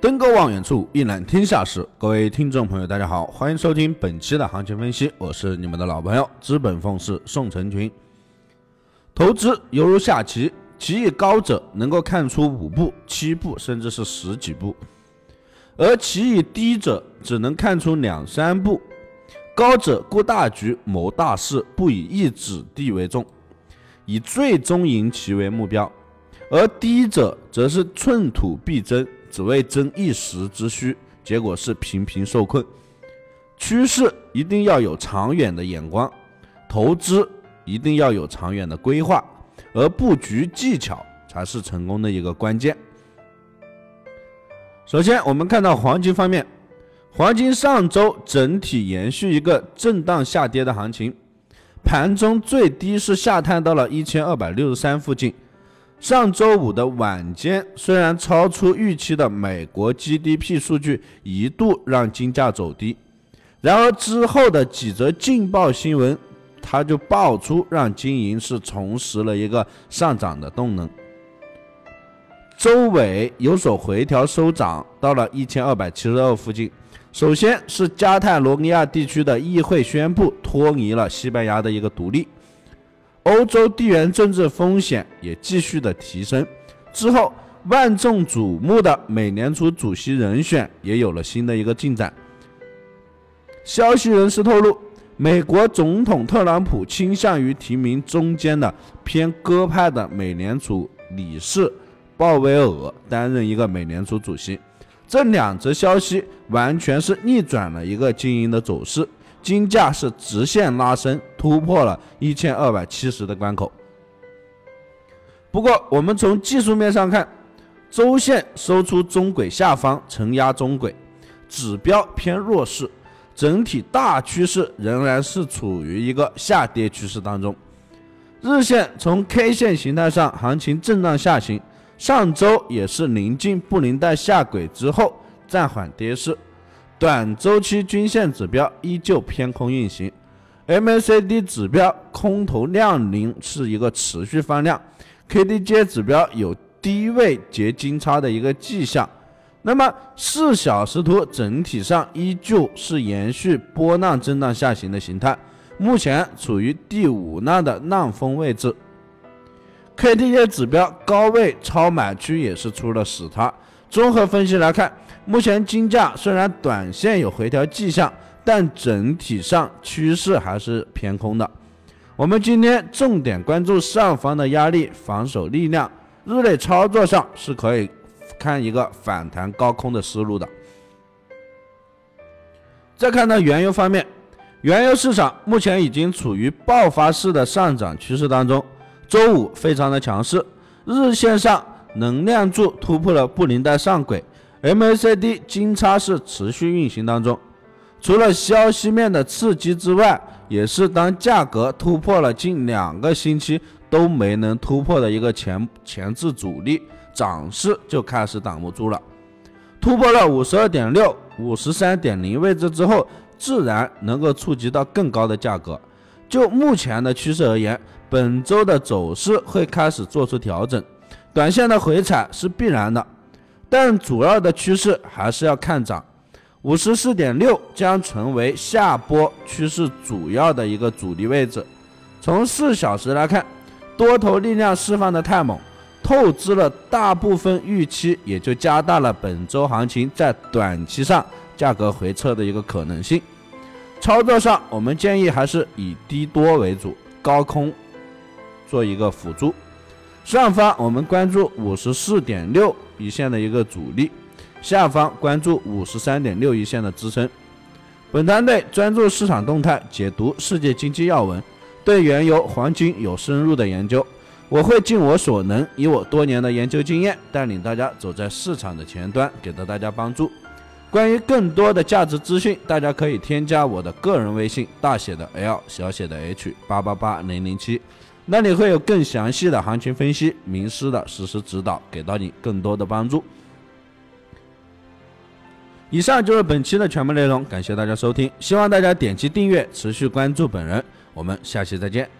登高望远处，一览天下事。各位听众朋友，大家好，欢迎收听本期的行情分析，我是你们的老朋友资本凤氏宋成群。投资犹如下棋，棋艺高者能够看出五步、七步，甚至是十几步；而棋艺低者只能看出两三步。高者顾大局、谋大事，不以一子弟为重，以最终赢棋为目标；而低者则是寸土必争。只为争一时之需，结果是频频受困。趋势一定要有长远的眼光，投资一定要有长远的规划，而布局技巧才是成功的一个关键。首先，我们看到黄金方面，黄金上周整体延续一个震荡下跌的行情，盘中最低是下探到了一千二百六十三附近。上周五的晚间，虽然超出预期的美国 GDP 数据一度让金价走低，然而之后的几则劲爆新闻，它就爆出让金银是重拾了一个上涨的动能。周尾有所回调收涨到了一千二百七十二附近。首先是加泰罗尼亚地区的议会宣布脱离了西班牙的一个独立。欧洲地缘政治风险也继续的提升，之后万众瞩目的美联储主席人选也有了新的一个进展。消息人士透露，美国总统特朗普倾向于提名中间的偏鸽派的美联储理事鲍威尔担任一个美联储主席。这两则消息完全是逆转了一个经营的走势。金价是直线拉升，突破了一千二百七十的关口。不过，我们从技术面上看，周线收出中轨下方承压中轨，指标偏弱势，整体大趋势仍然是处于一个下跌趋势当中。日线从 K 线形态上，行情震荡下行，上周也是临近布林带下轨之后暂缓跌势。短周期均线指标依旧偏空运行，MACD 指标空头量能是一个持续放量，KDJ 指标有低位结金叉的一个迹象。那么四小时图整体上依旧是延续波浪震荡下行的形态，目前处于第五浪的浪峰位置。KDJ 指标高位超买区也是出了死叉。综合分析来看。目前金价虽然短线有回调迹象，但整体上趋势还是偏空的。我们今天重点关注上方的压力防守力量，日内操作上是可以看一个反弹高空的思路的。再看到原油方面，原油市场目前已经处于爆发式的上涨趋势当中，周五非常的强势，日线上能量柱突破了布林带上轨。MACD 金叉是持续运行当中，除了消息面的刺激之外，也是当价格突破了近两个星期都没能突破的一个前前置阻力，涨势就开始挡不住了。突破了五十二点六、五十三点零位置之后，自然能够触及到更高的价格。就目前的趋势而言，本周的走势会开始做出调整，短线的回踩是必然的。但主要的趋势还是要看涨，五十四点六将成为下波趋势主要的一个阻力位置。从四小时来看，多头力量释放的太猛，透支了大部分预期，也就加大了本周行情在短期上价格回撤的一个可能性。操作上，我们建议还是以低多为主，高空做一个辅助。上方我们关注五十四点六一线的一个阻力，下方关注五十三点六一线的支撑。本团队专注市场动态，解读世界经济要闻，对原油、黄金有深入的研究。我会尽我所能，以我多年的研究经验，带领大家走在市场的前端，给到大家帮助。关于更多的价值资讯，大家可以添加我的个人微信，大写的 L，小写的 H，八八八零零七。那里会有更详细的行情分析、名师的实时指导，给到你更多的帮助。以上就是本期的全部内容，感谢大家收听，希望大家点击订阅，持续关注本人。我们下期再见。